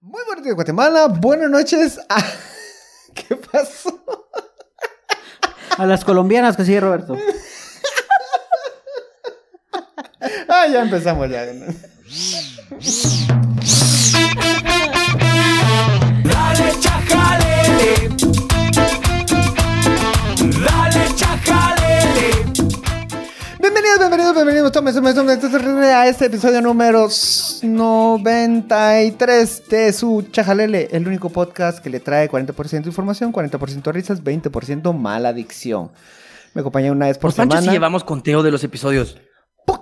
Muy buenos días, Guatemala. Buenas noches. a- ¿Qué pasó? A las colombianas que sigue Roberto. Ah, ya empezamos ya. Bienvenidos, bienvenidos, bienvenidos. Tomen, tomen, tomen, tomen, a este episodio número 93 de su Chajalele, el único podcast que le trae 40% información, 40% risas, 20% mala adicción. Me acompaña una vez por Pancho semana. si llevamos conteo de los episodios.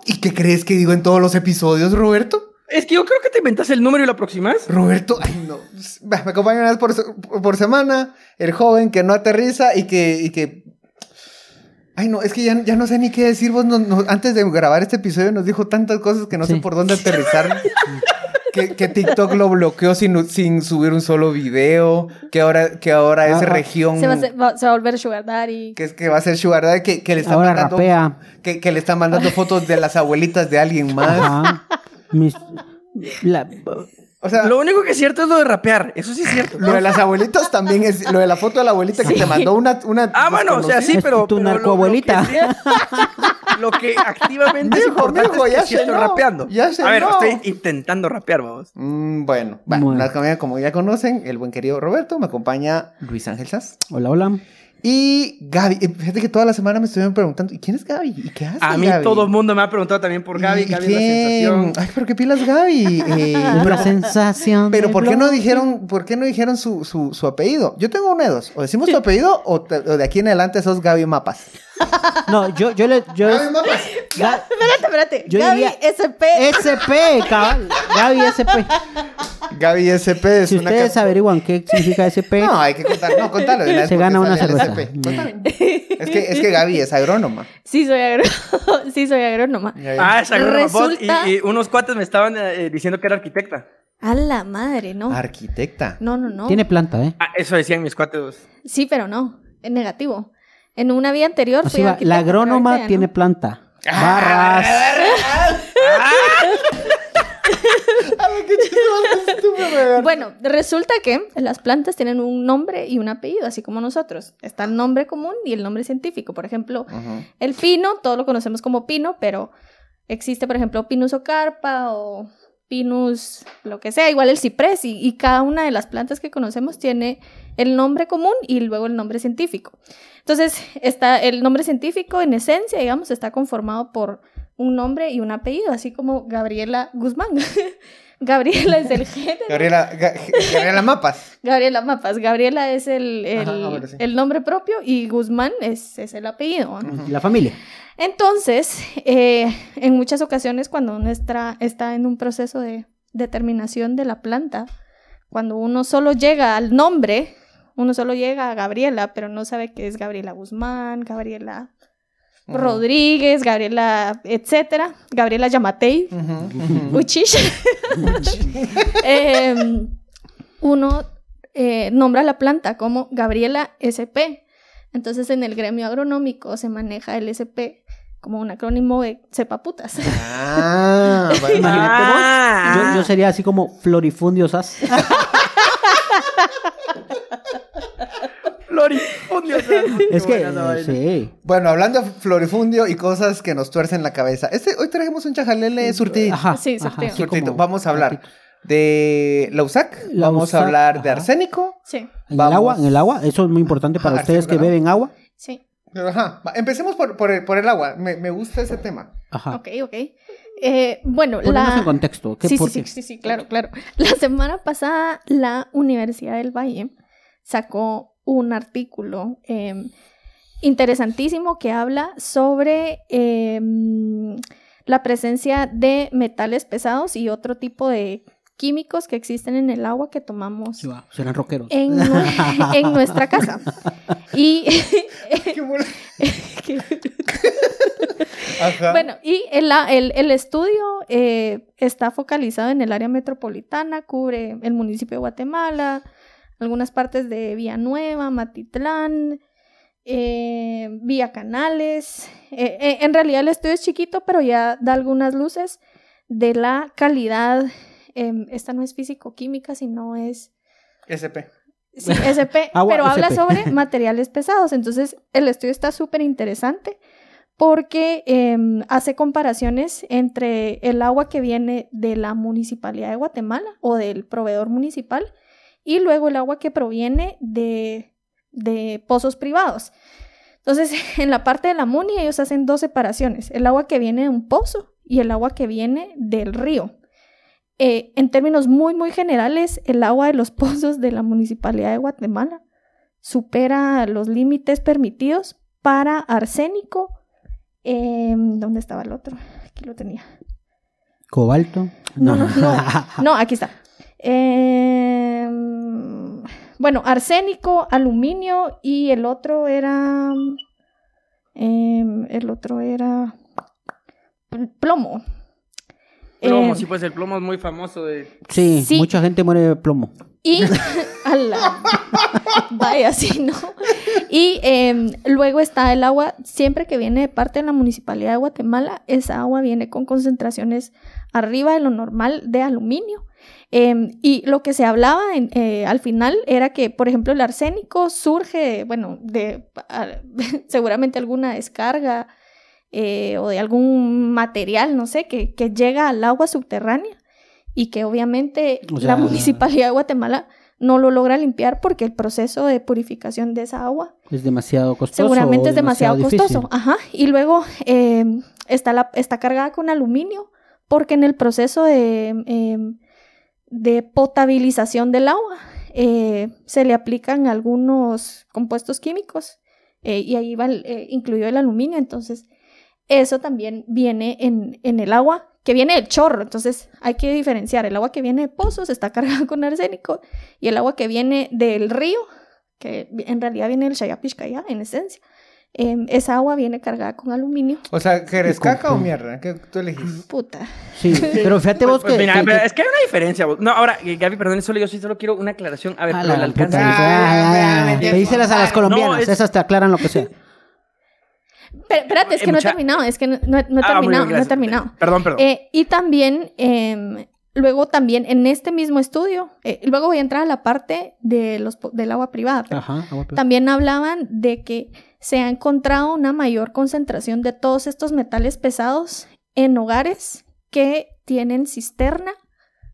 ¿Y qué crees que digo en todos los episodios, Roberto? Es que yo creo que te inventas el número y lo aproximas. Roberto, ay no. Me acompaña una vez por, por semana el joven que no aterriza y que. y que- Ay, no, es que ya, ya no sé ni qué decir. Vos no- no- antes de grabar este episodio nos dijo tantas cosas que no sé por dónde aterrizar. que, que TikTok lo bloqueó sin, sin subir un solo video. Que ahora, que ahora es Ah, región. Se va, a hacer- va- se va a volver Sugar Daddy. Que, es, que va a ser Sugar Daddy, que, que le está Ahora mandando. rapea. Que, que le está mandando fotos de las abuelitas de alguien más. Ajá. Mis- la- O sea, Lo único que es cierto es lo de rapear. Eso sí es cierto. Lo de las abuelitas también es. Lo de la foto de la abuelita que te mandó una. una Ah, bueno, o sea, sí, Es pero. tu narcoabuelita. Lo, lo que activamente es Mijo, importante es que ya sí sé, estoy no. rapeando. Ya sé, A ver, no. estoy intentando rapear, vamos. Mm, bueno, Bueno. como ya conocen, el buen querido Roberto, me acompaña Luis Ángel Sass Hola, hola. Y Gaby. Eh, Fíjate que toda la semana me estuvieron preguntando, ¿y quién es Gaby? ¿Y qué hace A mí Gaby? todo el mundo me ha preguntado también por Gaby. ¿Y Gaby es qué? la sensación. Ay, pero qué pilas Gaby. Eh, pero sensación. pero ¿por qué no dijeron, por qué no dijeron su, su, su apellido? Yo tengo una de dos. O decimos tu apellido o, te- o de aquí en adelante sos Gaby Mapas. No, yo, yo le. Yo, Gaby Mapas. Ga- Espérate, espérate. Yo Gaby diría- SP. SP, cabal. Gaby SP. Gaby SP es Si una ustedes ca- averiguan qué significa SP, No, hay que contar, no, contalo de una vez Se porque gana una sale el cerveza. SP. Contalo. Es que, es que Gaby es agrónoma. Sí, soy, agro- sí, soy agrónoma. Ah, es agrónoma. Vos, Resulta- Y, y unos cuates me estaban eh, diciendo que era arquitecta. A la madre, ¿no? Arquitecta. No, no, no. tiene planta, ¿eh? Ah, eso decían mis cuates. Sí, pero no. Es negativo. En una vida anterior Así fui va, La agrónoma ya tiene no. planta. Ah, Barras. Bueno, resulta que las plantas tienen un nombre y un apellido, así como nosotros. Está el nombre común y el nombre científico. Por ejemplo, el pino, todos lo conocemos como pino, pero existe, por ejemplo, Pinus ocarpa o Pinus, lo que sea, igual el ciprés, y, cada una de las plantas que conocemos tiene el nombre común y luego el nombre científico. Entonces, está el nombre científico en esencia, digamos, está conformado por un nombre y un apellido, así como Gabriela Guzmán. Gabriela es el género. Gabriela, Ga- Gabriela Mapas. Gabriela Mapas. Gabriela es el, el, Ajá, bueno, sí. el nombre propio y Guzmán es, es el apellido. ¿no? La familia. Entonces, eh, en muchas ocasiones cuando uno está, está en un proceso de determinación de la planta, cuando uno solo llega al nombre, uno solo llega a Gabriela, pero no sabe que es Gabriela Guzmán, Gabriela Rodríguez, Gabriela, etcétera, Gabriela Yamatei, ujú. Uchish. Em, uno eh, nombra la planta como Gabriela SP. Entonces en el gremio agronómico se maneja el SP como un acrónimo de cepaputas. Ah, bueno. Imagínate vos. Ah. Yo, yo sería así como florifundio sas. Florifundio. Es que, sí. Bueno, hablando de florifundio y cosas que nos tuercen la cabeza. Este, hoy trajimos un chajalele surtidito. Ajá. Sí, ajá, así Surtidito. como- Vamos a hablar de la USAC. La Vamos a hablar de ajá. arsénico. Sí, En el agua, en el agua, eso es muy importante para Ajá, ustedes que beben agua. sí. Ajá. Empecemos por, por el, por el agua. Me, me gusta ese tema. Ajá. Ok, ok. Eh, bueno, Ponernos la... en contexto. ¿qué, Sí, por sí, qué? sí, sí, sí, claro, claro. La semana pasada la Universidad del Valle sacó un artículo eh, interesantísimo que habla sobre eh, la presencia de metales pesados y otro tipo de químicos que existen en el agua que tomamos Sí, va, serán rockeros. en, nue- en nuestra casa. Y Qué bueno. Ajá. Bueno, y el, el- el estudio eh, está focalizado en el área metropolitana, cubre el municipio de Guatemala, algunas partes de Villanueva, Matitlán, eh, Vía Canales. Eh, eh, en realidad el estudio es chiquito, pero ya da algunas luces de la calidad em, esta no es físico-química, sino es SP. Sí, SP, Agua pero habla sobre materiales pesados. Entonces, el estudio está súper interesante porque em, hace comparaciones entre el agua que viene de la municipalidad de Guatemala o del proveedor municipal y luego el agua que proviene de, de pozos privados. Entonces, en la parte de la MUNI ellos hacen dos separaciones, el agua que viene de un pozo y el agua que viene del río. Eh, en términos muy, muy generales, el agua de los pozos de la Municipalidad de Guatemala supera los límites permitidos para arsénico. em, ¿Dónde estaba el otro? Aquí lo tenía. Cobalto. No, no, no. No, aquí está. Em, bueno, arsénico, aluminio y el otro era. em, el otro era. pl- Plomo. Plomo, Em, sí, pues el plomo es muy famoso de... Sí, Sí. mucha gente muere de plomo. Y. la- Vaya, sí, ¿no? Y luego está el agua, siempre que viene de parte de la municipalidad de Guatemala, esa agua viene con concentraciones arriba de lo normal de aluminio. Em, y lo que se hablaba en- eh, al final era que, por ejemplo, el arsénico surge, bueno, de a- seguramente alguna descarga eh, o de algún material, no sé, que, que llega al agua subterránea y que obviamente O sea- la municipalidad de Guatemala no lo logra limpiar porque el proceso de purificación de esa agua Es demasiado costoso. seguramente es demasiado, difícil. costoso. Ajá. Y luego eh, está, la, está cargada con aluminio porque en el proceso de, eh, de potabilización del agua eh, se le aplican algunos compuestos químicos eh, y ahí va eh, incluido el aluminio. Entonces, eso también viene en, en el agua que viene del chorro. Entonces, hay que diferenciar. El agua que viene de pozos está cargada con arsénico y el agua que viene del río, que en realidad viene del Shayapishkaya, en esencia. Em, esa agua viene cargada con aluminio. O sea, ¿que eres Y con- caca o mierda? ¿Qué tú elegís? Puta. Sí, pero fíjate vos Pues que... mira, que- que- es que hay una diferencia. vos. No, ahora, eh, Gaby, perdón, solo yo sí solo quiero una aclaración. A ver, pero la alcance. puta, Ah, Pedíselas a las no, colombianas, es- esas te aclaran lo que sea. Pero, espérate, es Eh, que no he terminado, es que no, no he- no he Ah, bien, terminado, no he terminado. Perdón, perdón. Eh, y también, em, luego también en este mismo estudio, eh, luego voy a entrar a la parte de los, del agua privada. Ajá. agua privada. También hablaban de que se ha encontrado una mayor concentración de todos estos metales pesados en hogares que tienen cisterna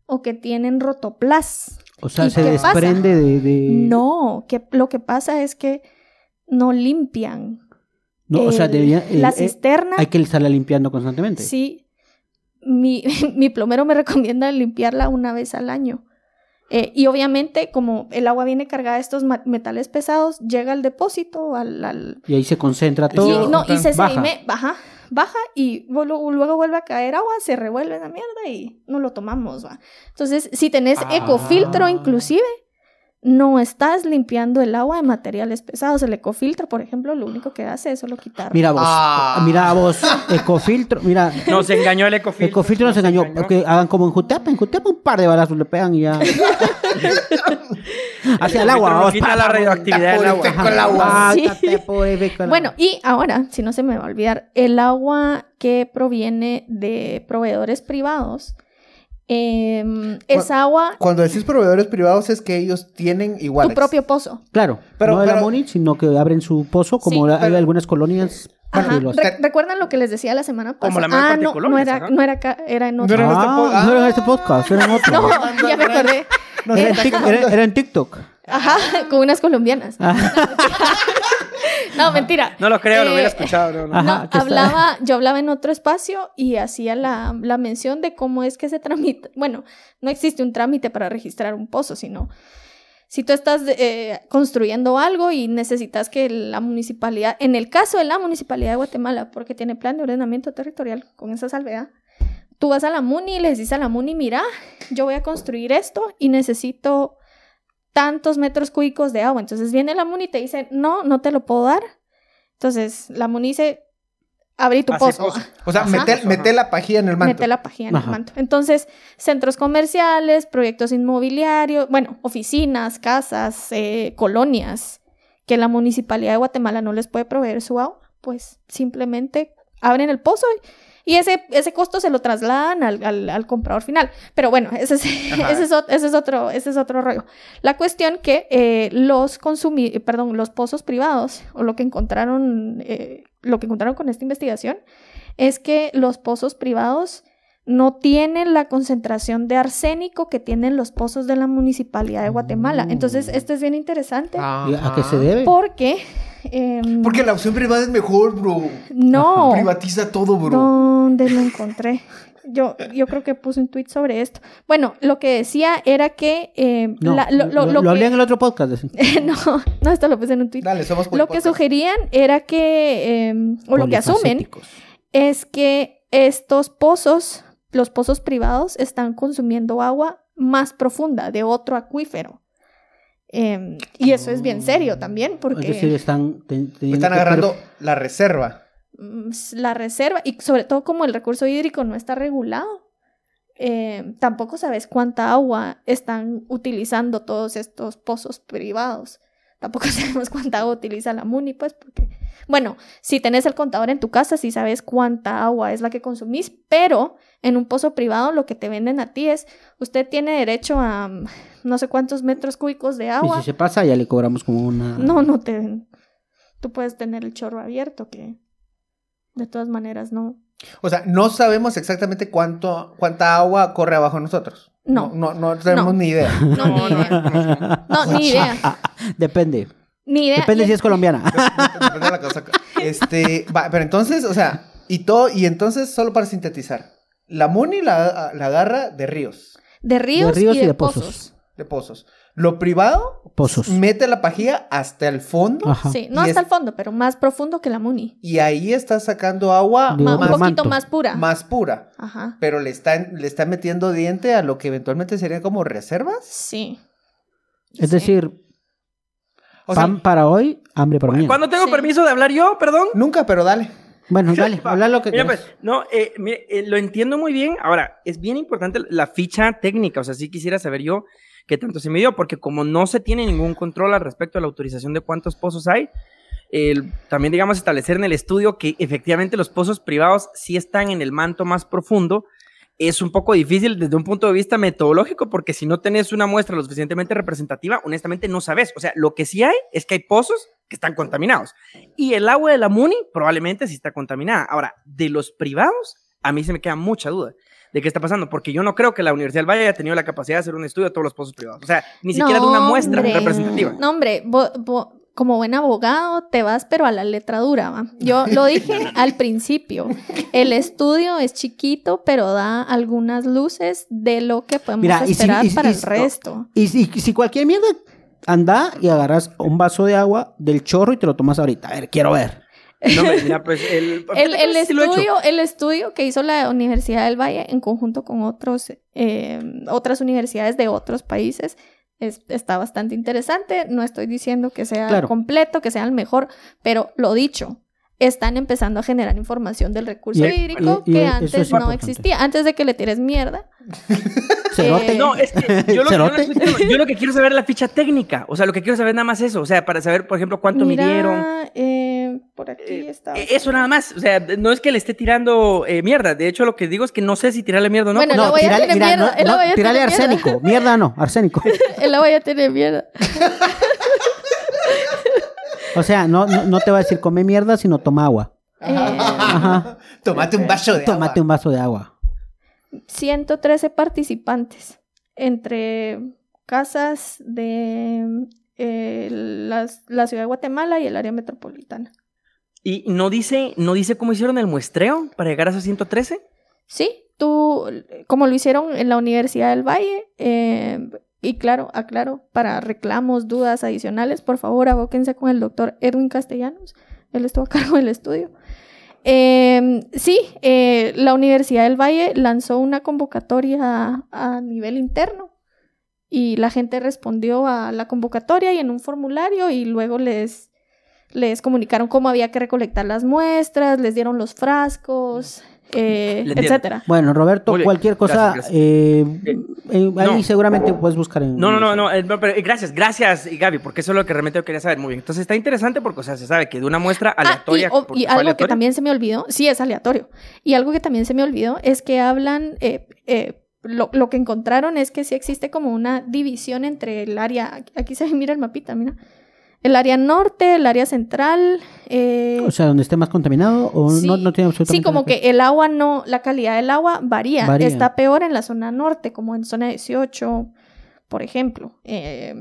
o que tienen rotoplas. O sea, ¿Y se desprende de, de- No, que lo que pasa es que no limpian. No, o sea, el- debería- la eh, eh, cisterna. hay que estarla limpiando constantemente. Sí, mi, mi plomero me recomienda limpiarla una vez al año. Eh, y obviamente, como el agua viene cargada de estos metales pesados, llega al depósito, al... al- Y ahí se concentra todo. y, no, y se baja. sedime- baja, baja y luego, luego vuelve a caer agua, se revuelve la mierda y no lo tomamos, va. Entonces, si tenés Ah. ecofiltro inclusive, no estás limpiando el agua de materiales pesados. El ecofiltro, por ejemplo, lo único que hace es solo quitar. Mira vos, Ah. mira vos, ecofiltro, mira, Nos engañó el ecofiltro. ecofiltro nos engañó, porque hagan como en Jutepa, en Jutepa un par de balazos le pegan y ya. Hacia el agua, vamos. quita la radioactividad del agua. Purifica el agua. Sí. Bueno, y ahora, si no se me va a olvidar, el agua que proviene de proveedores privados, em, es agua, Cuando decís proveedores privados es que ellos tienen tu iguales. propio pozo. Claro, Pero- no de la pero- MONI, sino que abren su pozo, como Sí, la- hay algunas colonias. Ajá. Re- ¿Recuerdan lo que les decía la semana pasada? Como la mayor ah, parte de no, no era, ajá. no era acá, era en No otro. era en este Ah, no era en este Ah. podcast, era en otro. No, ya me acordé. Nos Era, en era- era en TikTok. Ajá, con unas colombianas. No, mentira. No lo creo, lo Eh, hubiera escuchado. No, no. Ajá, hablaba, yo hablaba en otro espacio y hacía la, la mención de cómo es que se tramita. Bueno, no existe un trámite para registrar un pozo, sino si tú estás eh, construyendo algo y necesitas que la municipalidad, en el caso de la municipalidad de Guatemala, porque tiene plan de ordenamiento territorial con esa salvedad, tú vas a la MUNI y le dices a la MUNI, mira, yo voy a construir esto y necesito tantos metros cúbicos de agua. Entonces viene la MUNI y te dice, no, no te lo puedo dar. Entonces la MUNI dice, abrí tu pozo. pozo. O sea, Ajá. mete, mete la pajilla en el manto. Mete la página en Ajá. el manto. Entonces, centros comerciales, proyectos inmobiliarios, bueno, oficinas, casas, eh, colonias, que la municipalidad de Guatemala no les puede proveer su agua, pues simplemente abren el pozo y, y ese, ese costo se lo trasladan al, al- al comprador final. Pero bueno, ese es, ese es, ot- ese es otro, ese es otro rollo. La cuestión que eh, los consumi perdón, los pozos privados, o lo que encontraron, eh, lo que encontraron con esta investigación, es que los pozos privados no tienen la concentración de arsénico que tienen los pozos de la municipalidad de Guatemala. Entonces, esto es bien interesante ¿Y ¿A qué se debe? porque em, Porque la opción privada es mejor, bro. no, Privatiza todo, bro. ¿Dónde lo encontré? Yo, yo creo que puse un tweet sobre esto. Bueno, lo que decía era que em, No, la- lo, lo- lo, lo lo hablé que- en el otro podcast. no, no, esto lo puse en un tweet. Dale, somos Lo que sugerían era que, em, o lo que asumen, es que estos pozos, los pozos privados, están consumiendo agua más profunda de otro acuífero. Em, y eso es bien serio también, porque Es decir, están, ten- teniendo Están que agarrando la reserva. mm, la reserva, y sobre todo como el recurso hídrico no está regulado, em, tampoco sabes cuánta agua están utilizando todos estos pozos privados. Tampoco sabemos cuánta agua utiliza la MUNI, pues, porque, bueno, si tenés el contador en tu casa, sí sabes cuánta agua es la que consumís, pero en un pozo privado lo que te venden a ti es, usted tiene derecho a mm, no sé cuántos metros cúbicos de Y agua. si se pasa, ya le cobramos como una. No, no te... Tú puedes tener el chorro abierto, que de todas maneras no... O sea, no sabemos exactamente cuánto, cuánta agua corre abajo de nosotros. No. No, no, no tenemos No. ni idea. No, ni idea. No, ni idea. Depende. Ni idea. Depende Y- si es colombiana. Depende de la casaca. Este, va, pero entonces, o sea, y todo, y entonces, solo para sintetizar, la MUNI la, la agarra de ríos, De ríos, ríos y de, pozos. De pozos. Lo privado Pozos. mete la pajilla hasta el fondo Ajá. Sí, no hasta es- el fondo, pero más profundo que la Muni. y ahí está sacando agua otro un poquito más pura. más pura. Ajá. Pero le están, le está metiendo diente a lo que eventualmente serían como reservas. Sí. Es Sí. decir, O sea, pan para hoy, hambre para mañana. ¿Cuándo tengo Sí. permiso de hablar yo? Perdón. nunca, pero dale. Bueno, dale, habla lo que Mira, quieras. pues, no, eh, mire, eh, lo entiendo muy bien. Ahora, es bien importante la ficha técnica. O sea, sí quisiera saber yo qué tanto se midió, porque como no se tiene ningún control al respecto de la autorización de cuántos pozos hay, también, digamos, establecer en el estudio que efectivamente los pozos privados sí están en el manto más profundo. Es un poco difícil desde un punto de vista metodológico, porque si no tenés una muestra lo suficientemente representativa, honestamente no sabes. O sea, lo que sí hay es que hay pozos que están contaminados. Y el agua de la MUNI probablemente sí está contaminada. Ahora, de los privados, a mí se me queda mucha duda de qué está pasando, porque yo no creo que la Universidad del Valle haya tenido la capacidad de hacer un estudio de todos los pozos privados. O sea, ni siquiera de una muestra hombre. representativa. No, hombre, vo- vo- como buen abogado te vas, pero a la letra dura, ¿va? Yo lo dije al principio. El estudio es chiquito, pero da algunas luces de lo que podemos Mira, y si- esperar y para y el resto. Y si, y si cualquier mierda, anda y agarras un vaso de agua del chorro y te lo tomas ahorita. A ver, quiero ver. No, hombre, mira, pues el, El, el sí lo he hecho. estudio, el estudio que hizo la Universidad del Valle en conjunto con otros, eh, otras universidades de otros países es- está bastante interesante. No estoy diciendo que sea Claro. completo, que sea el mejor, pero lo dicho, están empezando a generar información del recurso Y- hídrico y- y que antes es no importante. existía. Antes de que le tires mierda. Cerote. Eh, No, es que yo lo, que- no yo lo quiero saber es la ficha técnica. O sea, lo que quiero saber es nada más eso. O sea, para saber, por ejemplo, cuánto Mira, midieron. eh, por aquí Eh, está. eh, Eso nada más. O sea, no es que le esté tirando eh, mierda. De hecho, lo que digo es que no sé si tirarle mierda o no. Bueno, tener mira, mierda, no, no, mierda. arsénico. Mierda no, arsénico. Él la voy a tener mierda. O sea, no, no, no te va a decir come mierda, sino toma agua. Eh, Ajá. Tómate un vaso de Tómate agua. un vaso de agua. 113 participantes entre casas de eh, las- la ciudad de Guatemala y el área metropolitana. Y no dice, no dice cómo hicieron el muestreo para llegar a esos 113. Sí, tú, como lo hicieron en la Universidad del Valle, eh, y claro, aclaro, para reclamos, dudas adicionales, por favor abóquense con el doctor Edwin Castellanos, él estuvo a cargo del estudio. Eh, sí, eh, la Universidad del Valle lanzó una convocatoria a, a nivel interno y la gente respondió a la convocatoria y en un formulario y luego les, les comunicaron cómo había que recolectar las muestras, les dieron los frascos eh, etcétera. Bueno, Roberto, cualquier cosa, Gracias, gracias. eh, eh, ahí no. seguramente puedes buscar en... No, no, no, no, eh, no, pero eh, gracias, gracias, y Gaby, porque eso es lo que realmente yo quería saber. Muy bien. Entonces está interesante porque, o sea, se sabe que de una muestra aleatoria. Ah, y, porque y algo que aleatoria. también se me olvidó, sí es aleatorio. Y algo que también se me olvidó es que hablan, eh, eh, lo, lo que encontraron es que sí existe como una división entre el área, aquí- aquí se mira el mapita, mira. El área norte, el área central. eh, O sea, donde esté más contaminado o sí, no, no tiene absolutamente Sí, como nada que el agua no, la calidad del agua varía. Varía. Está peor en la zona norte, como en zona 18, por ejemplo. Eh,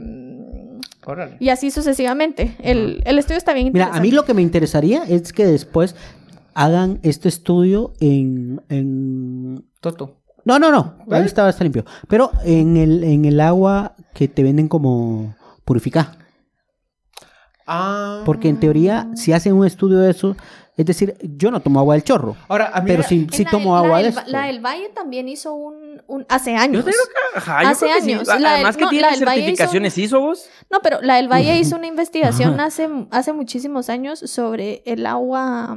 Órale. y así sucesivamente. El, el estudio está bien Mira, a interesante. mí lo que me interesaría es que después hagan este estudio en... en... Toto. No, no, no, ahí ¿Eh? estaba, está limpio. Pero en el, en el agua que te venden como purificada. Ah. Porque en teoría, si hacen un estudio de eso, es decir, yo no tomo agua del chorro, Ahora, a mí. pero sí, sí la- tomo la agua de esto. la del Valle también hizo un, un- hace años. creo que, ajá, yo Hace creo que sí. años. A- La del- Además que no, tiene la del Valle hizo- certificaciones ISO vos. No, pero la del Valle hizo una investigación hace, hace muchísimos años sobre el agua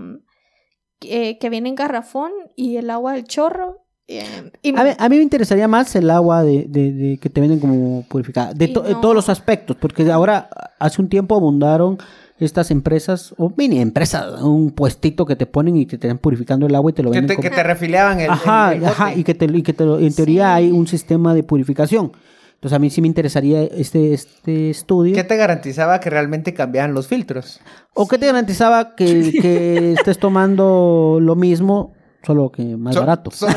eh, que viene en garrafón y el agua del chorro. Eh, y- A mí, a mí me interesaría más el agua de, de- de que te venden como purificada, de, to- de todos los aspectos, porque ahora hace un tiempo abundaron estas empresas, o mini empresas, un puestito que te ponen y que te están purificando el agua y te lo Que venden te, que como- te refiliaban el. Ajá, el- el ajá, bote. y que, te, y que te lo- en teoría Sí. hay un sistema de purificación. Entonces a mí sí me interesaría este, este estudio. ¿Qué te garantizaba que realmente cambiaban los filtros? ¿O qué te garantizaba que, que estés tomando lo mismo, solo que más So- barato? so-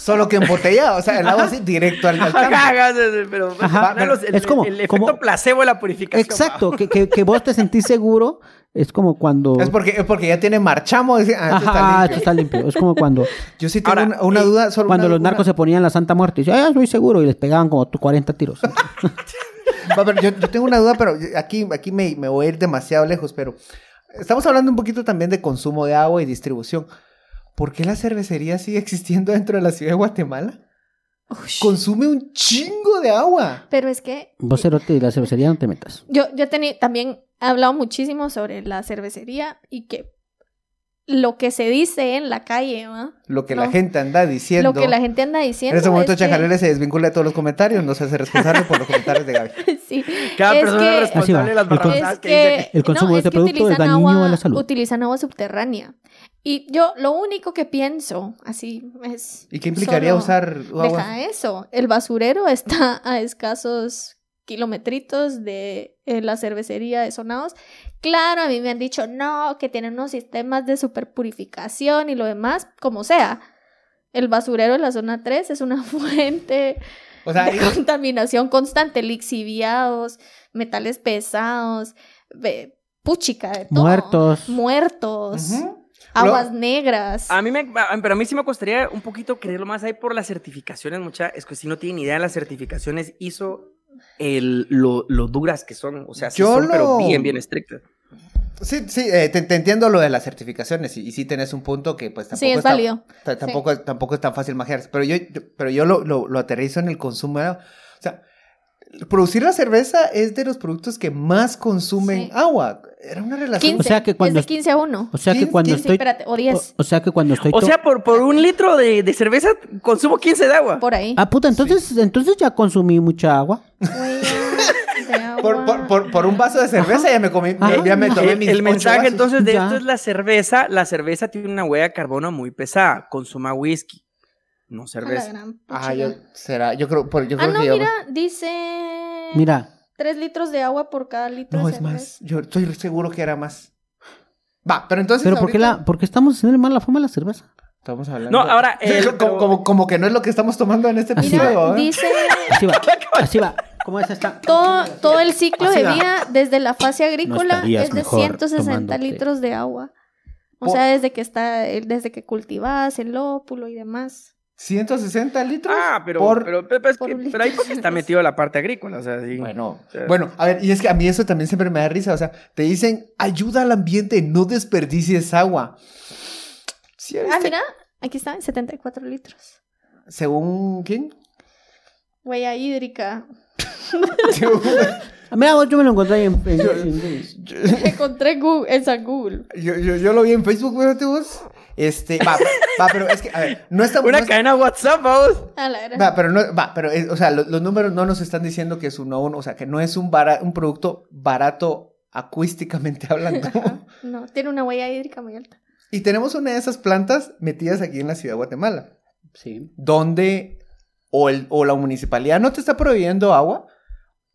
solo que embotellado. O sea, el agua así directo al, al campo. Ajá, ajá, pero Ajá, pero los- el, es como- el efecto como- placebo de la purificación. Exacto, que, que, que vos te sentís seguro, es como cuando... Es porque, es porque ya tiene marchamo. ah, esto está Ajá, limpio. esto está limpio. Es como cuando, Yo sí tengo Ahora, una, una eh, duda. Solo cuando una- los narcos una- se ponían la Santa Muerte y decían, ah, estoy seguro, y les pegaban como 40 tiros. Va, pero yo, yo tengo una duda, pero aquí, aquí me, me voy a ir demasiado lejos, pero estamos hablando un poquito también de consumo de agua y distribución. ¿Por qué la cervecería sigue existiendo dentro de la ciudad de Guatemala? Ush. Consume un chingo de agua. Pero es que Vos, cerote, de la cervecería no te metas. yo, yo tení- también he hablado muchísimo sobre la cervecería y que lo que se dice en la calle, ¿va? Lo que la gente anda diciendo. Lo que la gente anda diciendo. en este momento es que- se desvincula de todos los comentarios, no se hace responsable por los comentarios de Gaby. sí. Cada Es persona que- es responsable de las barrabasadas Es que dice que, El consumo no, de es este producto es dañino agua- a la salud. Utilizan agua subterránea. Y yo lo único que pienso, así es... ¿Y qué implicaría usar agua? Deja eso. El basurero está a escasos kilometritos de eh, la cervecería de Sonados. Claro, a mí me han dicho, no, que tienen unos sistemas de superpurificación y lo demás, como sea. El basurero de la zona 3 es una fuente O sea, de contaminación constante, lixiviados, metales pesados, puchica de todo. Muertos. Muertos. Ujú. Aguas Lo- negras. A mí me, pero a mí sí me costaría un poquito creerlo más ahí por las certificaciones, mucha, es que si no tienen idea de las certificaciones hizo el, lo, lo duras que son, o sea, sí Yo son, pero bien, bien estrictas. Sí, sí, eh, te, te entiendo lo de las certificaciones y, y sí tenés un punto que pues tampoco sí, es está- válido. ta- tampoco, tampoco es tan fácil manejar. Pero yo, yo- pero yo lo, lo, lo aterrizo en el consumo. de agua. O sea, producir la cerveza es de los productos que más consumen Sí. agua. Era una relación. 15. O sea que cuando es de 15 a 1. O sea que 15, cuando 15, estoy... espérate, o 10. O, o sea que cuando estoy... O sea, por, por un litro de, de cerveza consumo 15 de agua. Por ahí. Ah, puta, entonces, entonces ya consumí mucha agua. Por, por, por, por un vaso de cerveza ya me comí, Ajá. ya me tomé El, mis el ocho mensaje vasos. entonces de Ya. esto es la cerveza. La cerveza tiene una huella de carbono muy pesada. Consuma whisky, no cerveza. Ah, yo, será, yo creo, por, yo Ah, creo no, que mira, dice. Mira, 3 litros de agua por cada litro No, de es cerveza. más. Yo estoy seguro que era más. Va, pero entonces. pero ¿por qué, ahorita la, ¿por qué estamos haciendo mal la fama a la cerveza? Estamos hablando. No, ahora, el- como, pero- como, como que no es lo que estamos tomando en este episodio. ¿eh? dice Así va, así va. ¿Cómo es esta? todo, todo el ciclo Así de va. vida desde la fase agrícola es de mejor 160 tomándote. litros de agua. O Por- sea, desde que está, desde que cultivas el ópulo y demás. 160 litros. Ah, pero, por- pero, pero, es por que- un pero ahí porque está metido la parte agrícola, o sea, sí. Bueno, O sea, bueno, a ver, y es que a mí eso también siempre me da risa. O sea, te dicen, ayuda al ambiente, no desperdicies agua. Sí, Ah, ¿viste? mira, aquí está, 74 litros. Según quién? Huella hídrica. Mira, vos, yo me lo encontré ahí en, en- en- Encontré Google, esa Google. Yo, yo, yo lo vi en Facebook, fíjate vos. Este, va, va, pero es que, a ver, no está... no Una es- cadena WhatsApp, vamos. A la gran- Va, pero no, va, pero, es- o sea, lo- los, números no nos están diciendo que es uno a uno, o sea, que no es un, bara- un producto barato acústicamente hablando. No, tiene una huella hídrica muy alta. y tenemos una de esas plantas metidas aquí en la ciudad de Guatemala, Sí. donde o, el, o la municipalidad no te está proveyendo agua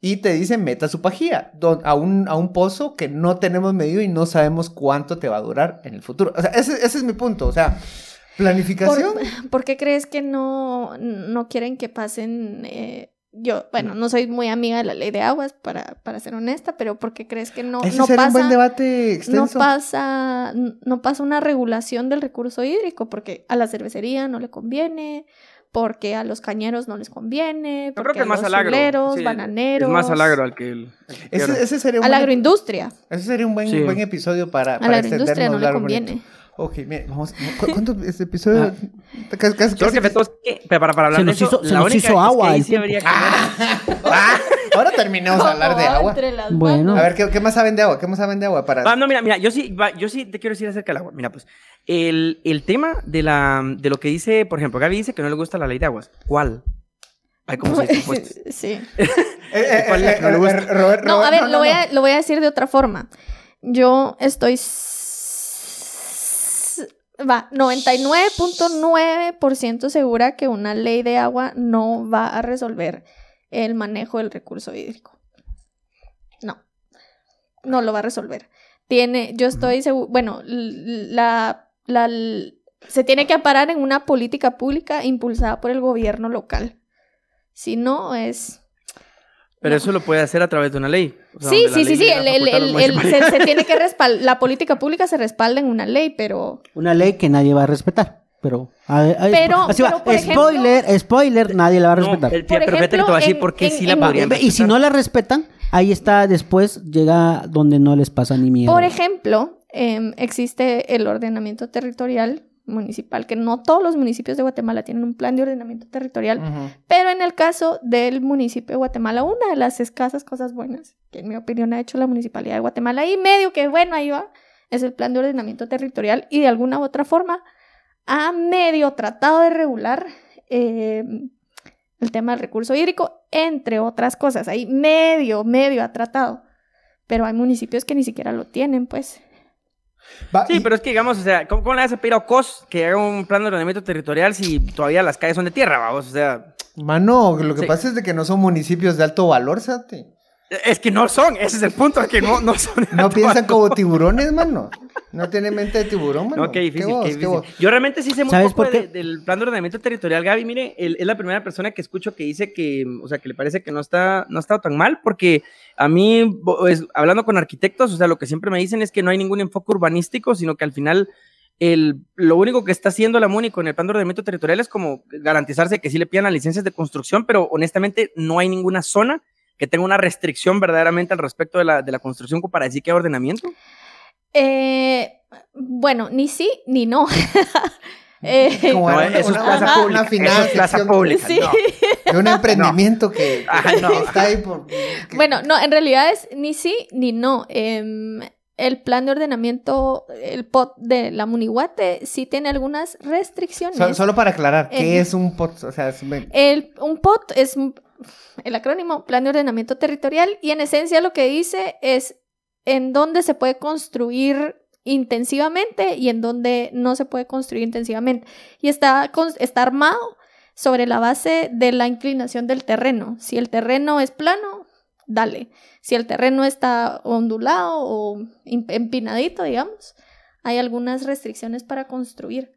y te dice meta su pajía don- a, un, a un pozo que no tenemos medido y no sabemos cuánto te va a durar en el futuro. O sea, ese, ese es mi punto, o sea, planificación. ¿Por, por qué crees que no, no quieren que pasen? eh, yo, bueno, no soy muy amiga de la ley de aguas, para, para ser honesta, pero ¿por qué crees que no, ese no sería un buen pasa? debate No extenso. pasa, no pasa una regulación del recurso hídrico, porque a la cervecería no le conviene, porque a los cañeros no les conviene, Yo creo porque que a más los al agro. Sí, bananeros, Es más al agro al que el. al que Ese, ese sería un a la buen- agroindustria. Ese sería un buen, Sí. buen episodio para, A para la agroindustria no le conviene. bonito. Ok, mira, vamos. ¿cu- ¿Cuánto este episodio? Casi, casi, Creo que para, para hablar Se de nos eso, hizo- se la nos única hizo es que agua ahí sí habría que Ah, ahora terminamos a hablar de Como agua. entre las Bueno. A ver, ¿qué, qué más saben de agua? ¿Qué más saben de agua? Para... Va, no, mira, mira, yo sí, va, yo sí te quiero decir acerca del agua. Mira, pues, el, el tema de, la, de lo que dice, por ejemplo, Gaby dice que no le gusta la ley de aguas. ¿Cuál? Ay, ¿cómo se dice impuestos? Sí. ¿Cuál es la que no le gusta? Robert- No, Robert- a ver, no, lo, no, voy no. A, lo voy a decir de otra forma. Yo estoy... Va, 99.9% segura que una ley de agua no va a resolver el manejo del recurso hídrico. No, no lo va a resolver. Tiene, yo estoy seguro, bueno, la, la, se tiene que amparar en una política pública impulsada por el gobierno local. Si no, es Pero eso lo puede hacer a través de una ley. O sea, Sí, sí, sí, ley sí. el- el- el- se, se tiene que respaldar. La política pública se respalda en una ley, pero. Una ley que nadie va a respetar. Pero, a ver, a ver, Pero- así va. pero, por spoiler, spoiler, nadie la va a No, respetar. el- Por te ejemplo, voy a decir en- en- sí la podrían Y si no la respetan, ahí está después, llega donde no les pasa ni miedo. Por ejemplo, em, existe el ordenamiento territorial municipal, que no todos los municipios de Guatemala tienen un plan de ordenamiento territorial, pero en el caso del municipio de Guatemala, una de las escasas cosas buenas que en mi opinión ha hecho la municipalidad de Guatemala, y medio que bueno, ahí va, es el plan de ordenamiento territorial y de alguna u otra forma ha medio tratado de regular eh, el tema del recurso hídrico, entre otras cosas. Ahí medio, medio ha tratado. Pero hay municipios que ni siquiera lo tienen, pues. Va, Sí, y- pero es que digamos, o sea, ¿cómo, cómo le vas a pedir a Ocos que haga un plan de ordenamiento territorial si todavía las calles son de tierra, vamos? O sea, Mano, lo que Sí. pasa es de que no son municipios de alto valor, Sati. Es que no son, ese es el punto, es que no, no son. No piensan como tiburones, mano. No tienen mente de tiburón, mano. No, qué difícil, vos, qué qué difícil. vos. Yo realmente sí sé muy ¿Sabes poco por de- qué? del plan de ordenamiento territorial, Gaby. Mire, él es la primera persona que escucho que dice que, o sea, que le parece que no está, no ha estado tan mal, porque a mí, hablando con arquitectos, o sea, lo que siempre me dicen es que no hay ningún enfoque urbanístico, sino que al final el, lo único que está haciendo la MUNI con el plan de ordenamiento territorial es como garantizarse que sí le pidan las licencias de construcción, pero honestamente no hay ninguna zona que tenga una restricción verdaderamente al respecto de la, de la construcción para decir que hay ordenamiento. Eh, bueno, ni sí ni no. Eh, Como No, era eso es una- plaza una- pública. una final eso es plaza pública. Sí. no. De un emprendimiento que, no. está ahí por... que- Bueno, no, en realidad es ni sí ni no. Em, el plan de ordenamiento, el POT de la Munihuate, sí tiene algunas restricciones. So- solo para aclarar, ¿qué es un pot? O sea, es- El, un POT es el acrónimo Plan de Ordenamiento Territorial y en esencia lo que dice es en dónde se puede construir intensivamente y en dónde no se puede construir intensivamente. Y está, está armado sobre la base de la inclinación del terreno. Si el terreno es plano, dale. Si el terreno está ondulado o em- empinadito, digamos, hay algunas restricciones para construir.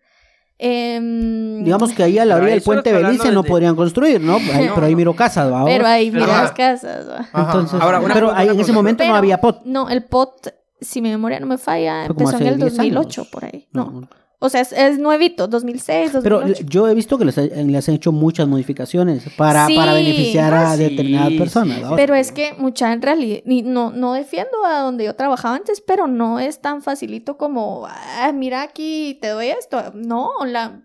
Em, Digamos que ahí a la orilla del puente Belice no podrían construir, ¿no? Ahí- No, pero ahí no. miro casas, ¿va? pero ahí miras Ajá. casas. ¿va? Entonces. Ahora, una pero ahí una en ese momento no Pero- había pot. No, el POT, si mi memoria no me falla, empezó en el 10 2008, años. por ahí. No. O sea, es, es nuevito, 2006, Pero 2008. yo he visto que les, les han hecho muchas modificaciones para, Sí. para beneficiar a Ah, sí, determinadas sí, personas. Pero es que mucha en realidad, y no, no defiendo a donde yo trabajaba antes, pero no es tan facilito como, ah, mira aquí, te doy esto. No, la,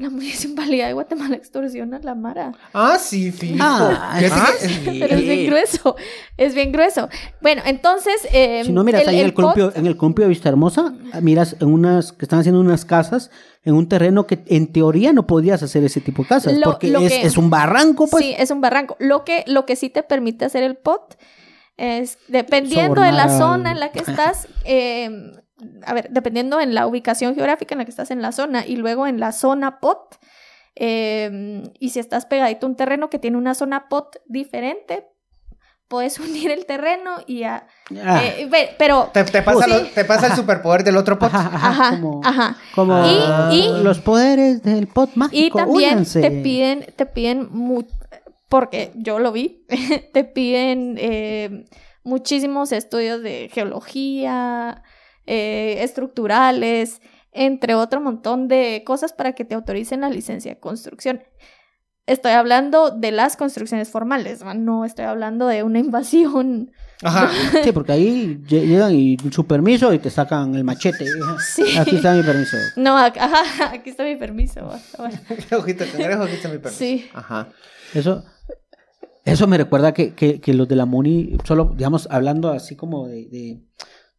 La municipalidad de Guatemala extorsiona a la Mara. Ah, sí, fijo. Ah, Fíjate ah, sí. Pero es bien grueso. Es bien grueso. Bueno, entonces. eh, Si no miras ahí en el, columpio, en el columpio de Vista Hermosa, miras en unas que están haciendo unas casas en un terreno que en teoría no podías hacer ese tipo de casas, Lo- porque lo es, que- es un barranco, pues. Sí, es un barranco. Lo que, lo que sí te permite hacer el pot es, dependiendo de la zona en la que estás, eh, a ver, dependiendo en la ubicación geográfica en la que estás en la zona y luego en la zona pot, eh, y si estás pegadito a un terreno que tiene una zona pot diferente, puedes unir el terreno y a... Ah, eh, pero... Te, te pasa, Sí. lo- te pasa el superpoder del otro pot. ajá, ajá, Ajá, como, ajá. como Y- y- los poderes del pot mágico. Y también únanse. te piden, te piden mu- porque yo lo vi, te piden eh, muchísimos estudios de geología, eh, estructurales, entre otro montón de cosas para que te autoricen la licencia de construcción. Estoy hablando de las construcciones formales, no estoy hablando de una invasión. Ajá. Sí, porque ahí lle- llegan y su permiso y te sacan el machete. Sí. Aquí está mi permiso. No, ajá, aquí está mi permiso. Ojito, cangrejo, aquí está mi permiso. Sí. Ajá. Eso, eso me recuerda que, que, que los de la MUNI, solo, digamos, hablando así como de, de,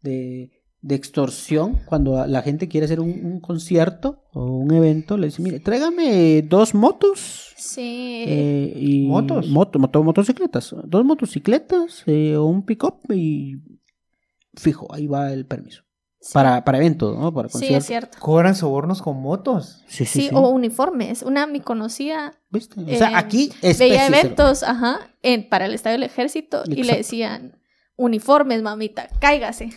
de, de extorsión, cuando la gente quiere hacer un, un concierto o un evento, le dice, mire, tráigame dos motos. Sí. eh, y ¿Motos? moto- moto- motocicletas. Dos motocicletas eh, o un pick-up y fijo, ahí va el permiso. sí. Para, para eventos, ¿no? Para Sí, conciertos. es cierto. Cobran sobornos con motos. Sí, sí, Sí, sí. o uniformes. Una mi conocida ¿Viste? O sea, eh, aquí veía eventos, ajá, en, para el Estadio del Ejército y le decían uniformes, mamita, cáigase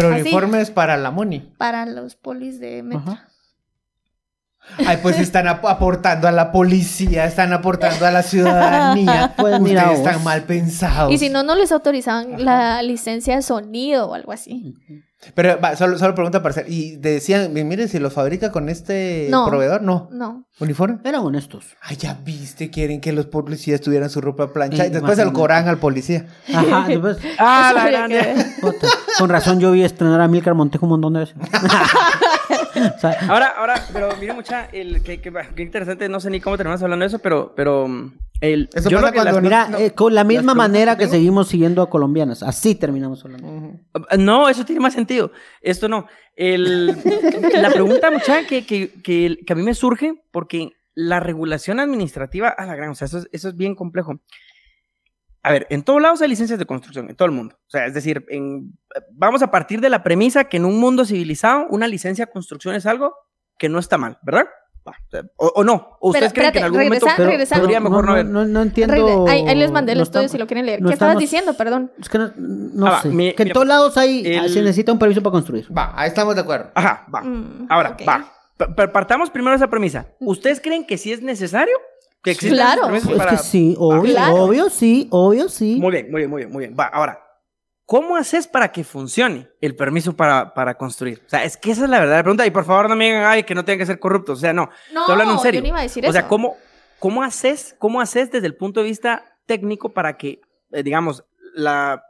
Pero Así. uniformes para la Moni. para los polis de metro. Ajá. Ay, pues están ap- aportando a la policía, están aportando a la ciudadanía. Pues mira Ustedes vos. están mal pensados. Y si no, no les autorizaban la licencia de sonido o algo así. Pero va, solo, solo pregunta para hacer. Y decían, mire, si los fabrica con este No. proveedor, no. No. ¿Uniforme? Eran honestos. Ay, ya viste, quieren que los policías tuvieran su ropa plancha. Eh, y después el imagínate. Corán al policía. Ajá, después, Ah, la grande. con razón yo vi estrenar a Milcar Montejo un montón de veces. O sea, Ahora, ahora, pero mire mucha, el, que, interesante, no sé ni cómo terminamos hablando de eso, pero, pero mm, el, Eso yo pasa lo que las- cuando mira, no- eh, con la misma manera que tengo- seguimos siguiendo a colombianas. Así terminamos hablando. No, eso tiene más sentido. Esto no. El, la pregunta, mucha, que, que, que, que a mí me surge, porque la regulación administrativa, a la gran, o sea, eso es, eso es bien complejo. A ver, en todos lados hay licencias de construcción, en todo el mundo. O sea, es decir, en- vamos a partir de la premisa que en un mundo civilizado, una licencia de construcción es algo que no está mal, ¿verdad? O, o- no. ¿O ustedes creen que en espérate, algún regresa- momento regresa- podría mejor no, no, haber? no, no entiendo. Ahí, ahí les mandé el no estudio estamos- si lo quieren leer. no ¿Qué estabas diciendo? Perdón. Es que no, no Ah, va, sé. mi- que en mira, todos lados hay, el- se necesita un permiso para construir. Va, ahí estamos de acuerdo. Ajá, va. Mm, Ahora, ok. va. Pa- pa- partamos primero de esa premisa. ¿Ustedes creen que sí es necesario que Claro. Es para- que sí, obvio, claro. obvio, sí, obvio, sí. Muy bien, muy bien, muy bien, muy bien. Va, ahora, ¿cómo haces para que funcione el permiso para, para construir? O sea, es que esa es la verdadera pregunta. Y por favor, no me digan, ay, que no tengan que ser corruptos. O sea, no. No, Estoy hablando en yo serio. no iba a decir o sea, eso. ¿cómo, cómo, haces, ¿cómo haces desde el punto de vista técnico para que, eh, digamos, la,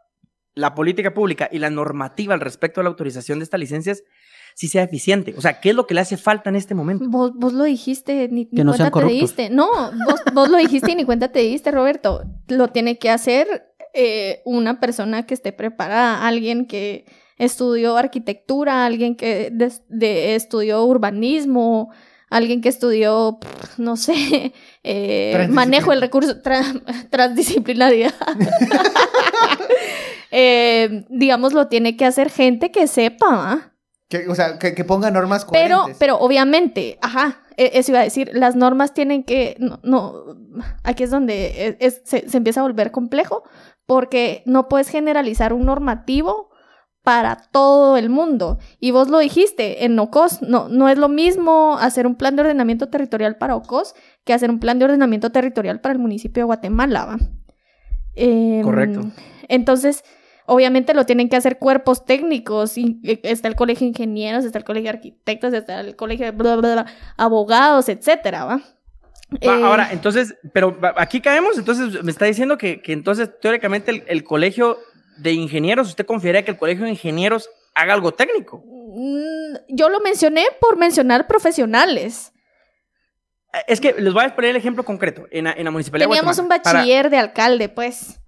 la política pública y la normativa al respecto a la autorización de estas licencias sí sea eficiente? O sea, ¿qué es lo que le hace falta en este momento? Vos, vos lo dijiste, ni, ni no cuenta te diste. No, vos, vos lo dijiste y ni cuenta te diste, Roberto. Lo tiene que hacer eh, una persona que esté preparada, alguien que estudió arquitectura, alguien que de- estudió urbanismo, alguien que estudió, no sé, eh, manejo del recurso, tra- transdisciplinaridad. Eh, digamos, lo tiene que hacer gente que sepa, ¿va? Que, o sea, que, que ponga normas Pero, coherentes. pero obviamente, ajá, e- eso iba a decir, las normas tienen que, no, no, aquí es donde es- es- se, se empieza a volver complejo, porque no puedes generalizar un normativo para todo el mundo. Y vos lo dijiste, en OCOS no, no es lo mismo hacer un plan de ordenamiento territorial para OCOS que hacer un plan de ordenamiento territorial para el municipio de Guatemala, ¿va? Em, Correcto. Entonces, obviamente lo tienen que hacer cuerpos técnicos. Y eh, está el colegio de ingenieros, está el colegio de arquitectos, está el colegio de bla, bla, bla, abogados, etcétera, ¿va? Eh, ahora, entonces, pero aquí caemos, entonces me está diciendo que, que entonces teóricamente el, el colegio de ingenieros, ¿usted confiaría que el colegio de ingenieros haga algo técnico? mm, yo lo mencioné por mencionar profesionales. Es que les voy a poner el ejemplo concreto. En, la- en la municipalidad de Teníamos un para- bachiller de alcalde, pues.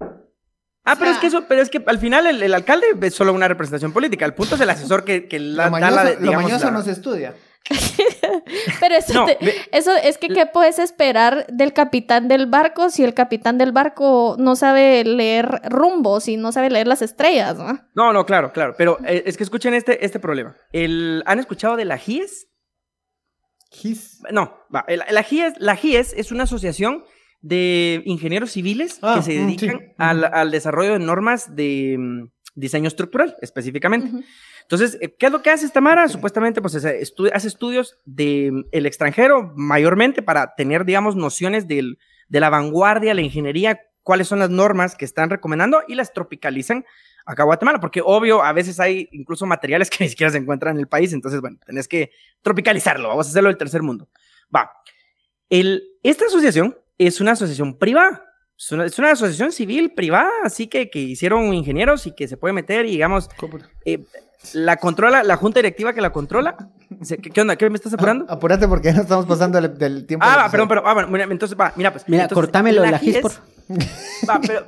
Ah, pero es que eso, pero es que al final el, el alcalde es solo una representación política. El punto es el asesor que, que la, Lo da la, mañoso, lo digamos, mañoso la- no se estudia. Pero eso, No, te- ve- eso es que, ¿qué puedes esperar del capitán del barco si el capitán del barco no sabe leer rumbos y no sabe leer las estrellas, ¿no? No, no, claro, claro. Pero eh, es que escuchen este, este problema. El, ¿Han escuchado de la GIES? Gis. No, va. el- la, GIES, la GIES es una asociación de ingenieros civiles Ah, que se mm, dedican sí. al, al desarrollo de normas de mm, diseño estructural, específicamente. Ujú. Entonces, eh, ¿qué es lo que hace esta Mara? Supuestamente, pues estu- hace estudios del el extranjero, mayormente para tener, digamos, nociones del- de la vanguardia, la ingeniería, cuáles son las normas que están recomendando y las tropicalizan acá a Guatemala, porque obvio, a veces hay incluso materiales que ni siquiera se encuentran en el país, entonces, bueno, tenés que tropicalizarlo, vamos a hacerlo del tercer mundo. Va. El, esta asociación es una asociación privada. Es una, es una asociación civil privada, así que, que hicieron ingenieros y que se puede meter y, digamos, eh, la controla, la junta directiva que la controla. ¿Qué, qué onda? ¿Qué me estás apurando? Ah, apúrate porque no estamos pasando del, del tiempo. Ah, va, perdón, pero, ah, bueno, mira, entonces, va, mira, pues. Mira, entonces, cortámelo de la GIS, por Va, pero.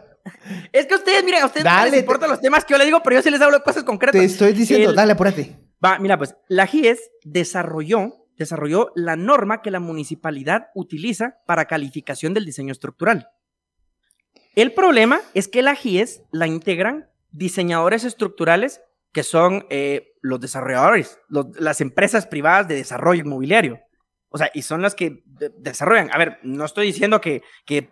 Es que ustedes, miren, a ustedes no les importan los temas que yo les digo, pero yo sí les hablo de cosas concretas. Te estoy diciendo, El- dale, apúrate. Va, mira, pues la GIES desarrolló, desarrolló la norma que la municipalidad utiliza para calificación del diseño estructural. El problema es que la GIES la integran diseñadores estructurales que son eh, los desarrolladores, los- las empresas privadas de desarrollo inmobiliario. O sea, y son las que de- desarrollan. A ver, no estoy diciendo que... que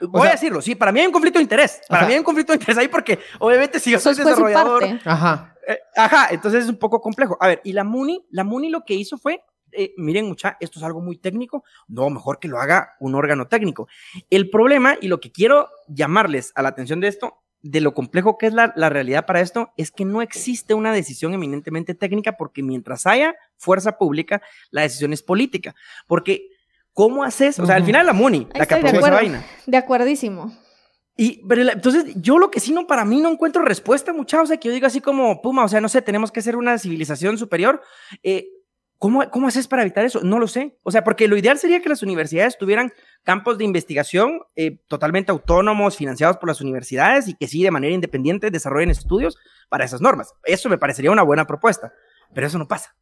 voy sea- a decirlo, sí, para mí hay un conflicto de interés. Para sea- mí hay un conflicto de interés ahí porque obviamente si yo soy desarrollador... Ajá. Eh, ajá, entonces es un poco complejo. A ver, y la Muni, la Muni lo que hizo fue, eh, miren mucha, esto es algo muy técnico, no, mejor que lo haga un órgano técnico. El problema y lo que quiero llamarles a la atención de esto, de lo complejo que es la, la realidad para esto, es que no existe una decisión eminentemente técnica porque mientras haya fuerza pública, la decisión es política. Porque, ¿cómo haces? O sea, al final la Muni, Ahí la que aprobó esa vaina. De acuerdísimo. Y, pero la- entonces, yo lo que sí no, para mí no encuentro respuesta, mucha, o sea, que yo digo así como, Puma, o sea, no sé, tenemos que ser una civilización superior. Eh, ¿cómo, ¿Cómo haces para evitar eso? No lo sé. O sea, porque lo ideal sería que las universidades tuvieran campos de investigación eh, totalmente autónomos, financiados por las universidades y que sí, de manera independiente, desarrollen estudios para esas normas. Eso me parecería una buena propuesta, pero eso no pasa.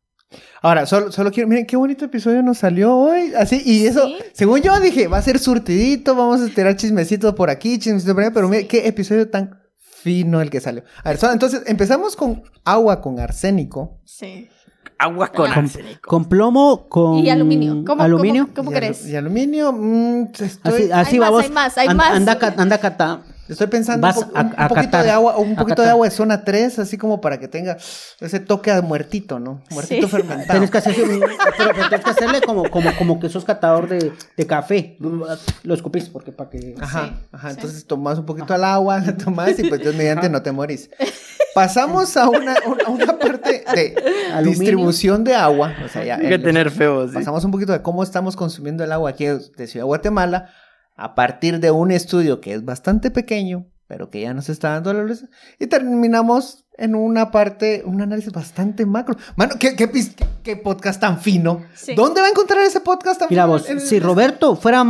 Ahora, solo, solo quiero, miren qué bonito episodio nos salió hoy. Así, y eso, Sí. según yo dije, va a ser surtidito, vamos a tirar chismecitos por aquí, chismecitos por allá, pero mire qué episodio tan fino el que salió. A ver, so- entonces empezamos con agua con arsénico. Sí. Agua con Con- arsénico. Con plomo, con Y aluminio. ¿Cómo, aluminio. ¿Cómo, cómo y alu- crees? Y aluminio, mm, estoy, Así, así Hay más, vamos. hay más, hay An- más. Anda, ca- anda, cata. estoy pensando Vas un, po- a- un- a poquito catar, de agua, un a poquito de agua de zona 3, así como para que tenga ese toque a muertito, ¿no? Muertito Sí. fermentado. Tienes que, hacerle, un- pero, pero tienes que hacerle como, como, como que sos catador de, de café. Lo escupís porque para que. Ajá, Sí, ajá. sí. Entonces tomas un poquito al agua, la tomas y pues Dios mediante no te morís. Pasamos a una, a una parte de Aluminio. distribución de agua. O sea, ya. Hay que el- tener feo, sí. pasamos un poquito de cómo estamos consumiendo el agua aquí de Ciudad de Guatemala a partir de un estudio que es bastante pequeño, pero que ya nos está dando la luz. Y terminamos en una parte, un análisis bastante macro. Mano, ¿qué, qué, pis- qué- qué podcast tan fino? Sí. ¿Dónde va a encontrar ese podcast tan Mira fino? vos, En- si Roberto fuera.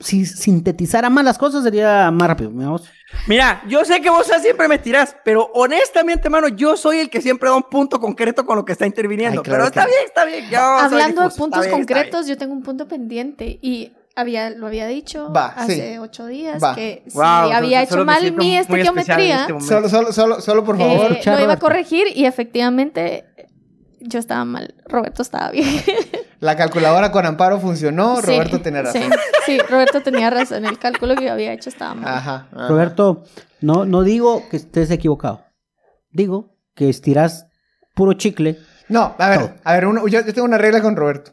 Si sintetizara más las cosas, sería más rápido. Mira vos. Mira, yo sé que vos siempre me tirás, pero honestamente, mano, yo soy el que siempre da un punto concreto con lo que está interviniendo. Ay, claro pero está que- bien, está bien. yo Hablando de puntos está bien, está concretos, yo tengo un punto pendiente y había, lo había dicho Va, hace sí. ocho días Va. que si Wow, había hecho me mal mi estequiometría, este momento. Solo, solo, solo, solo por eh, favor. escuchar, lo iba a corregir y efectivamente yo estaba mal. Roberto estaba bien. La calculadora con amparo funcionó, Sí, Roberto tenía razón. Sí, sí, Roberto tenía razón. El cálculo que yo había hecho estaba mal. Ajá, ajá. Roberto, no, no digo que estés equivocado. Digo que estiras puro chicle. No, a ver, Todo. a ver, uno- yo, yo tengo una regla con Roberto.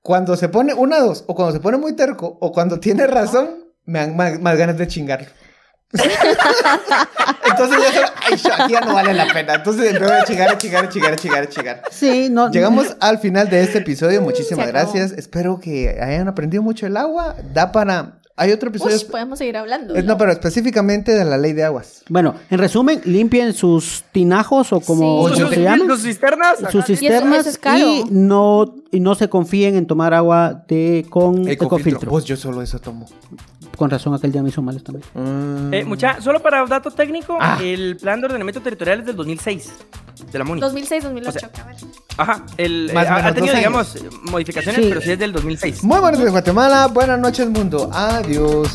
Cuando se pone una, dos, o cuando se pone muy terco, o cuando tiene razón, me dan más, más ganas de chingarlo. Entonces ya solo, ay, aquí ya no vale la pena. Entonces empiezo a chingar, a chingar, a chingar, a chingar, a chingar. Sí, no. Llegamos al final de este episodio. Muchísimas gracias. Espero que hayan aprendido mucho el agua. Da para Hay otro episodio. Ush, podemos seguir hablando. No, pero específicamente de la ley de aguas. Bueno, en resumen, limpien sus tinajos o como Sí. se ¿Sus, llaman. sus cisternas? sus cisternas eso es y no y no se confíen en tomar agua de con ecofiltro. Vos, yo solo eso tomo. Con razón aquel día me hizo males también. Mm. Eh, mucha, solo para dato técnico, Ah. el plan de ordenamiento territorial es del 2006, de la MUNI. 2006-2008. O sea, cabal. Ajá, el, Más eh, ha, menos ha tenido, digamos, modificaciones, Sí. pero sí es del 2006. Muy buenos días, Guatemala. Buenas noches, mundo. Adiós.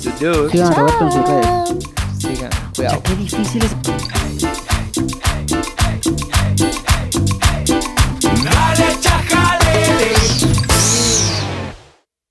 Sigan a Roberto en sus redes. Sigan. Cuidado. Qué difícil es